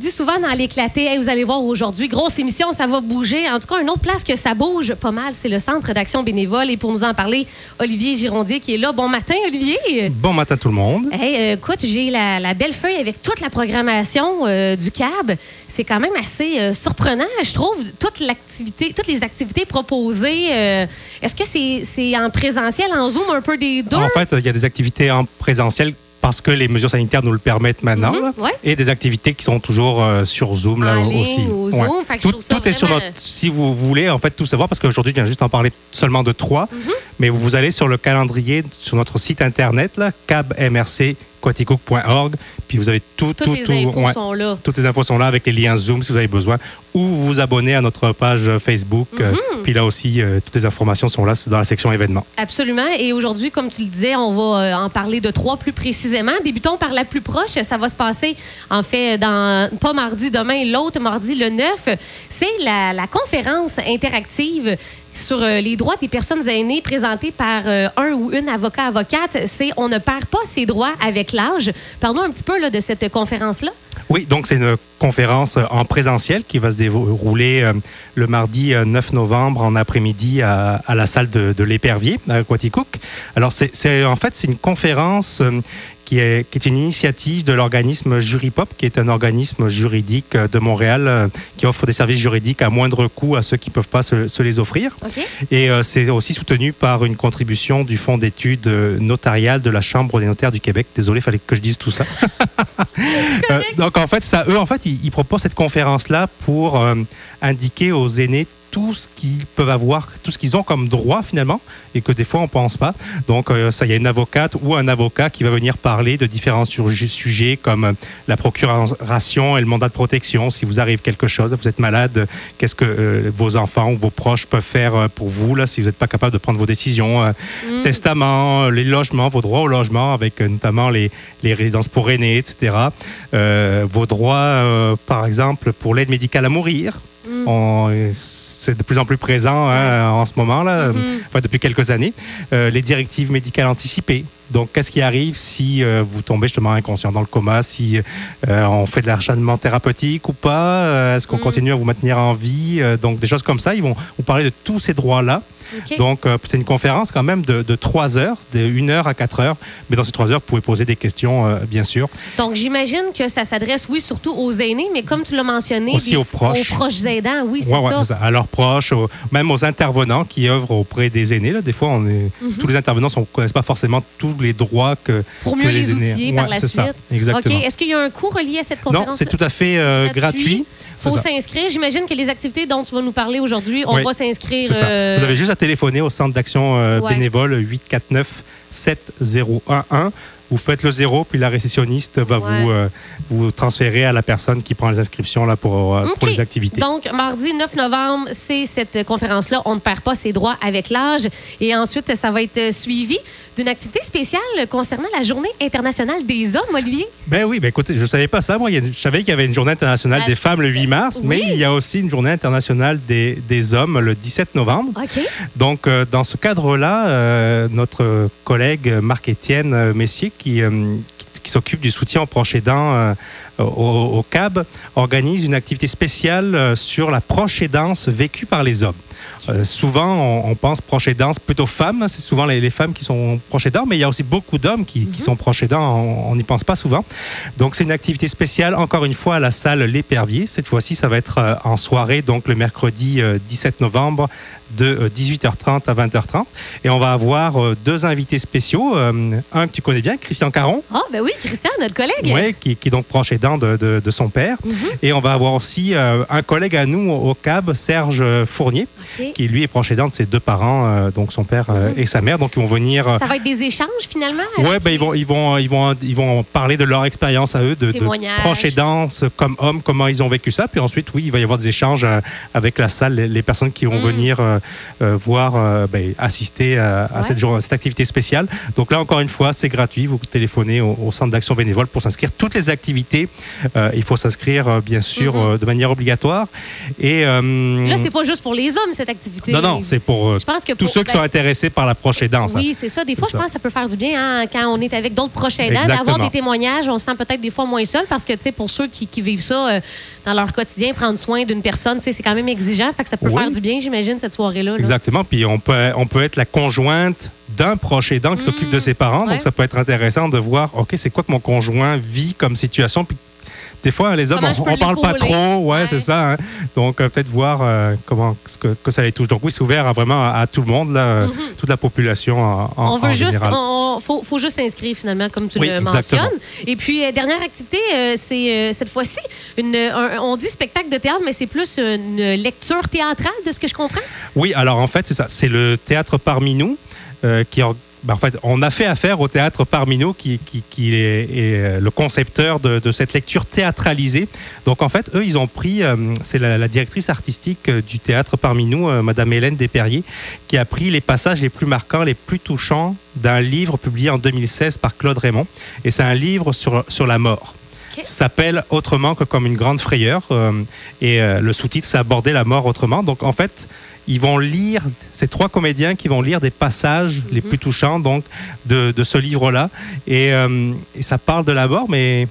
dis souvent dans l'éclaté, Hey, vous allez voir aujourd'hui, grosse émission, ça va bouger. En tout cas, une autre place que ça bouge pas mal, c'est le Centre d'action bénévole. Et pour nous en parler, Olivier Girondier qui est là. Bon matin, Olivier. Bon matin tout le monde. Hey, euh, écoute, j'ai la, la belle feuille avec toute la programmation euh, du CAB. C'est quand même assez euh, surprenant, je trouve, toute l'activité, toutes les activités proposées. Est-ce que c'est c'est en présentiel, en Zoom, un peu des deux? En fait, il y a des activités en présentiel parce que les mesures sanitaires nous le permettent maintenant. Mhm, ouais. Et des activités qui sont toujours euh, sur Zoom là aussi. Zoom, Tout, est sur notre. Si vous voulez en fait tout savoir, parce qu'aujourd'hui, je viens juste en parler seulement de trois, Mhm. Mais vous allez sur le calendrier sur notre site internet là, cabmrcquaticook.org, puis vous avez tout, Toutes tout, les tout. infos ouais. sont là. Toutes les infos sont là avec les liens Zoom si vous avez besoin, ou vous vous abonnez à notre page euh, Facebook. euh, Mhm. puis là aussi, euh, toutes les informations sont là dans la section événements. Absolument. Et aujourd'hui, comme tu le disais, on va en parler de trois plus précisément. Débutons par la plus proche. Ça va se passer, en fait, dans pas mardi demain, l'autre mardi, le 9. C'est la, la conférence interactive sur euh, les droits des personnes aînées présentée par euh, un ou une avocat avocate. C'est On ne perd pas ses droits avec l'âge. Parlons un petit peu là, de cette conférence-là. Oui, donc c'est une conférence euh, en présentiel qui va se dérouler le mardi euh, 9 novembre en après-midi à, la salle de, de l'Épervier à Quaticook. Alors c'est en fait c'est une conférence qui est, qui est une initiative de l'organisme Juripop, qui est un organisme juridique euh, de Montréal euh, qui offre des services juridiques à moindre coût à ceux qui ne peuvent pas se, se les offrir. Et euh, c'est aussi soutenu par une contribution du Fonds d'études notariales de la Chambre des notaires du Québec. Désolé, fallait que je dise tout ça. Donc en fait, ça, eux, en fait, ils, ils proposent cette conférence-là pour euh, indiquer aux aînés tout ce qu'ils peuvent avoir, tout ce qu'ils ont comme droit finalement, et que des fois on pense pas. Donc euh, ça, il y a une avocate ou un avocat qui va venir parler de différents sujets comme euh, la procuration et le mandat de protection. Si vous arrive quelque chose, vous êtes malade, qu'est-ce que euh, vos enfants ou vos proches peuvent faire pour vous là, si vous n'êtes pas capable de prendre vos décisions. euh, Mm. Testament, les logements, vos droits au logement, avec notamment les, les résidences pour aînés, etc. Vos droits, par exemple, pour l'aide médicale à mourir. Mm. C'est de plus en plus présent hein, en ce moment, là, Mhm. enfin, depuis quelques années. Euh, les directives médicales anticipées. Donc, qu'est-ce qui arrive si euh, vous tombez justement inconscient dans le coma, si euh, on fait de l'acharnement thérapeutique ou pas, est-ce qu'on Mhm. continue à vous maintenir en vie, donc des choses comme ça. Ils vont vous parler de tous ces droits-là. Donc, euh, c'est une conférence quand même de, de 3 heures, de 1 heure à 4 heures. Mais dans ces 3 heures, vous pouvez poser des questions, euh, bien sûr. Donc, j'imagine que ça s'adresse, oui, surtout aux aînés, mais comme tu l'as mentionné, Aussi aux proches. Aux proches aidants, oui, c'est Ouais, ouais, ça. À leurs proches, aux- même aux intervenants qui œuvrent auprès des aînés. Là. Des fois, on est, Mhm. tous les intervenants ne connaissent pas forcément tous les droits que, Pour que mieux les, aînés- outiller Ouais, par la suite. ça, exactement. Est-ce qu'il y a un coût relié à cette conférence? Non, c'est tout à fait euh, gratuit. Faut s'inscrire. J'imagine que les activités dont tu vas nous parler aujourd'hui, on Oui, va s'inscrire. Euh, Vous avez juste à téléphoner au centre d'action euh, Ouais. bénévole 849 7011. Vous faites le zéro, puis la récessionniste va Ouais. vous, euh, vous transférer à la personne qui prend les inscriptions là, pour, euh, pour les activités. Donc, mardi 9 novembre, c'est cette conférence-là. On ne perd pas ses droits avec l'âge. Et ensuite, ça va être suivi d'une activité spéciale concernant la Journée internationale des hommes, Olivier. Ben oui, ben écoutez, je savais pas ça. Moi, je savais qu'il y avait une journée internationale La- des femmes le 8 mars, Oui. mais il y a aussi une journée internationale des, des hommes le 17 novembre. Donc, euh, dans ce cadre-là, notre collègue Marc-Étienne Messier, qui, euh, qui s'occupe du soutien aux proches aidants euh, au, au CAB, organise une activité spéciale euh, sur la proche aidance vécue par les hommes. Euh, souvent, on, on pense proche aidance plutôt femmes. C'est souvent les, les femmes qui sont proches aidants, mais il y a aussi beaucoup d'hommes qui, qui sont proches aidants. On n'y pense pas souvent. Donc, c'est une activité spéciale, encore une fois, à la salle L'Épervier. Cette fois-ci, ça va être euh, en soirée, donc le mercredi euh, 17 novembre, de euh, 18h30 à 20h30. Et on va avoir euh, deux invités spéciaux. Euh, un que tu connais bien, Christian Caron, Ah, ben oui, Christian, notre collègue. ouais, qui, qui est donc proche aidant de, de- de son père. Mhm. Et on va avoir aussi euh, un collègue à nous au CAB, Serge Fournier, Qui lui est proche aidant de ses deux parents, euh, donc son père euh, Mhm. et sa mère. Donc ils vont venir. Ça va être des échanges, finalement? Ouais, ben, ils, vont, ils, vont, ils, vont, ils vont parler de leur expérience à eux, de, de proches aidants comme hommes, comment ils ont vécu ça. Puis ensuite, oui, il va y avoir des échanges euh, avec la salle, les, les personnes qui vont venir voir, ben, assister à, cette, jour- cette activité spéciale. Donc là, encore une fois, c'est gratuit. Vous téléphonez au, au centre d'action bénévole pour s'inscrire. Toutes les activités il faut s'inscrire, bien sûr, Mhm. de manière obligatoire. Et, Là, c'est pas juste pour les hommes, cette activité. non, non, c'est pour euh, Je pense que tous pour- ceux qui ben, sont intéressés par la proche aidance. Oui, c'est ça. Des fois, je pense que ça peut faire du bien hein, quand on est avec d'autres proches aidants, d'avoir des témoignages. On se sent peut-être des fois moins seul parce que, tu sais, pour ceux qui, qui vivent ça euh, dans leur quotidien, prendre soin d'une personne, tu sais, c'est quand même exigeant. Fait que ça peut Oui. faire du bien, j'imagine, cette soirée-là. là. Exactement. Puis on peut, on peut être la conjointe d'un proche aidant qui s'occupe de ses parents. Ouais. Donc ça peut être intéressant de voir, OK, c'est quoi que mon conjoint vit comme situation? Puis des fois, les hommes, on, on parle pas trop. Ouais, Ouais. c'est ça. hein. Donc euh, peut-être voir euh, comment ce que, que ça les touche. Donc oui, c'est ouvert à vraiment à, à tout le monde, là, euh, toute la population en, en- Mm-hmm. On veut en juste, général. on, faut, faut juste s'inscrire finalement, comme tu Oui, le exactement. mentionnes. Et puis, dernière activité, c'est cette fois-ci, on dit spectacle de théâtre, mais c'est plus une lecture théâtrale, de ce que je comprends? Oui, alors en fait, c'est ça. C'est le théâtre parmi nous qui. or- ben, en fait, on a fait affaire au théâtre parmi nous qui, qui, est, euh, le concepteur de, cette lecture théâtralisée. Donc en fait, eux, ils ont pris, euh, c'est la, directrice artistique euh, du théâtre parmi nous, euh, Madame Hélène Desperriers, qui a pris les passages les plus marquants, les plus touchants d'un livre publié en 2016 par Claude Raymond. Et c'est un livre sur la mort. Ça s'appelle Autrement que comme une grande frayeur. euh, et euh, le sous-titre, c'est Aborder la mort autrement. Donc, en fait, ils vont lire, ces trois comédiens qui vont lire des passages les plus touchants donc, de, de ce livre-là. Et, euh, et ça parle de la mort, mais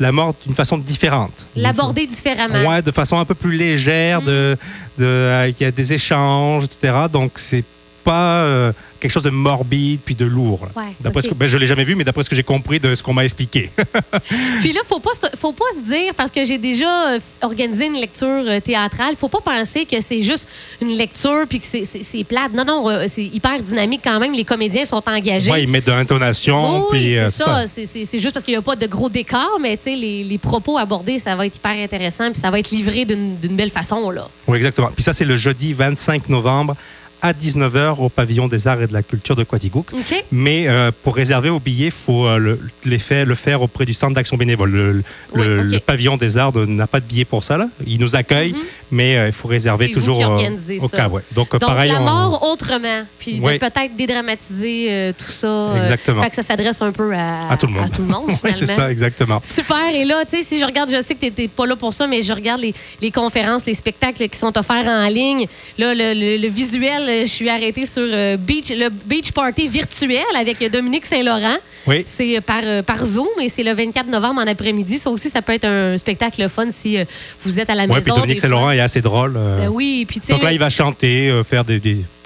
la mort d'une façon différente. L'aborder différemment. Ouais, de façon un peu plus légère, de, de, euh, il y a des échanges, etc. Donc, c'est pas euh, quelque chose de morbide puis de lourd. Ouais, D'après ce que, ben, je l'ai jamais vu, mais d'après ce que j'ai compris de ce qu'on m'a expliqué. Puis là, faut pas, faut pas se dire, parce que j'ai déjà euh, organisé une lecture euh, théâtrale, faut pas penser que c'est juste une lecture puis que c'est- plate. Non, non, c'est hyper dynamique quand même. Les comédiens sont engagés. Ouais, ils mettent de l'intonation. Oui, c'est euh, ça. C'est- juste parce qu'il n'y a pas de gros décor, mais tu sais, les, les propos abordés, ça va être hyper intéressant, puis ça va être livré d'une d'une belle façon. là. Oui, exactement. Puis ça, c'est le jeudi 25 novembre à 19h au pavillon des arts et de la culture de Quaticook. OK? Mais euh, pour réserver au billet, il faut euh, le, les faire, le faire auprès du centre d'action bénévole. Le, le- Oui, le- ok. le pavillon des arts n'a pas de billet pour ça. Là. Il nous accueille, mais euh, il faut réserver. C'est vous toujours qui euh, au ça. cas. Ouais. Donc, euh, Donc, pareil, la on- mort autrement, puis Oui. peut-être dédramatiser tout ça. Exactement. fait que ça s'adresse un peu à, À tout le monde. À tout le monde, Oui, c'est ça, exactement. Super. Et là, tu sais, si je regarde, je sais que tu n'étais pas là pour ça, mais je regarde les, les conférences, les spectacles qui sont offerts en ligne. Là, le, le- le visuel, je suis arrêtée sur Beach, le Beach Party virtuel avec Dominique Saint-Laurent. Oui. C'est par, par Zoom et c'est le 24 novembre en après-midi. Ça aussi, ça peut être un spectacle fun si vous êtes à la Ouais, puis maison. Dominique des Saint-Laurent est assez drôle. euh. Ben oui, puis donc là, il va chanter, euh, faire des,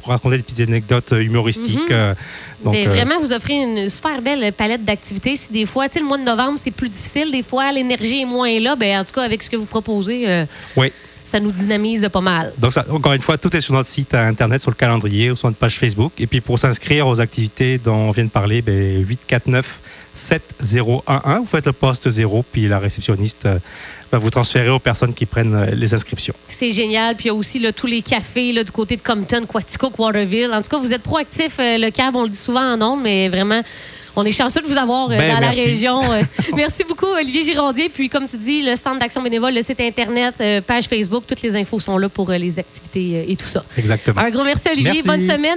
raconter des petites anecdotes euh, humoristiques. euh, donc, Ben, euh, vraiment, vous offrez une super belle palette d'activités. Si des fois, tu sais, le mois de novembre, c'est plus difficile, des fois, l'énergie est moins là, ben, en tout cas, avec ce que vous proposez, euh, oui. Ça nous dynamise pas mal. Donc, ça, encore une fois, tout est sur notre site internet, sur le calendrier ou sur notre page Facebook. Et puis, pour s'inscrire aux activités dont on vient de parler, ben, 849 7011. Vous faites le poste 0, puis la réceptionniste euh, va vous transférer aux personnes qui prennent euh, les inscriptions. C'est génial. Puis il y a aussi là, tous les cafés là, du côté de Compton, Quaticook, Waterville. En tout cas, vous êtes proactifs, euh, le CAB, on le dit souvent en nombre, mais vraiment, on est chanceux de vous avoir euh, Ben, dans merci. la région. Euh, merci beaucoup, Olivier Girondier. Puis, comme tu dis, le Centre d'action bénévole, le site Internet, euh, page Facebook, toutes les infos sont là pour les activités et tout ça. Exactement. Un gros merci, Olivier. Merci. Bonne semaine.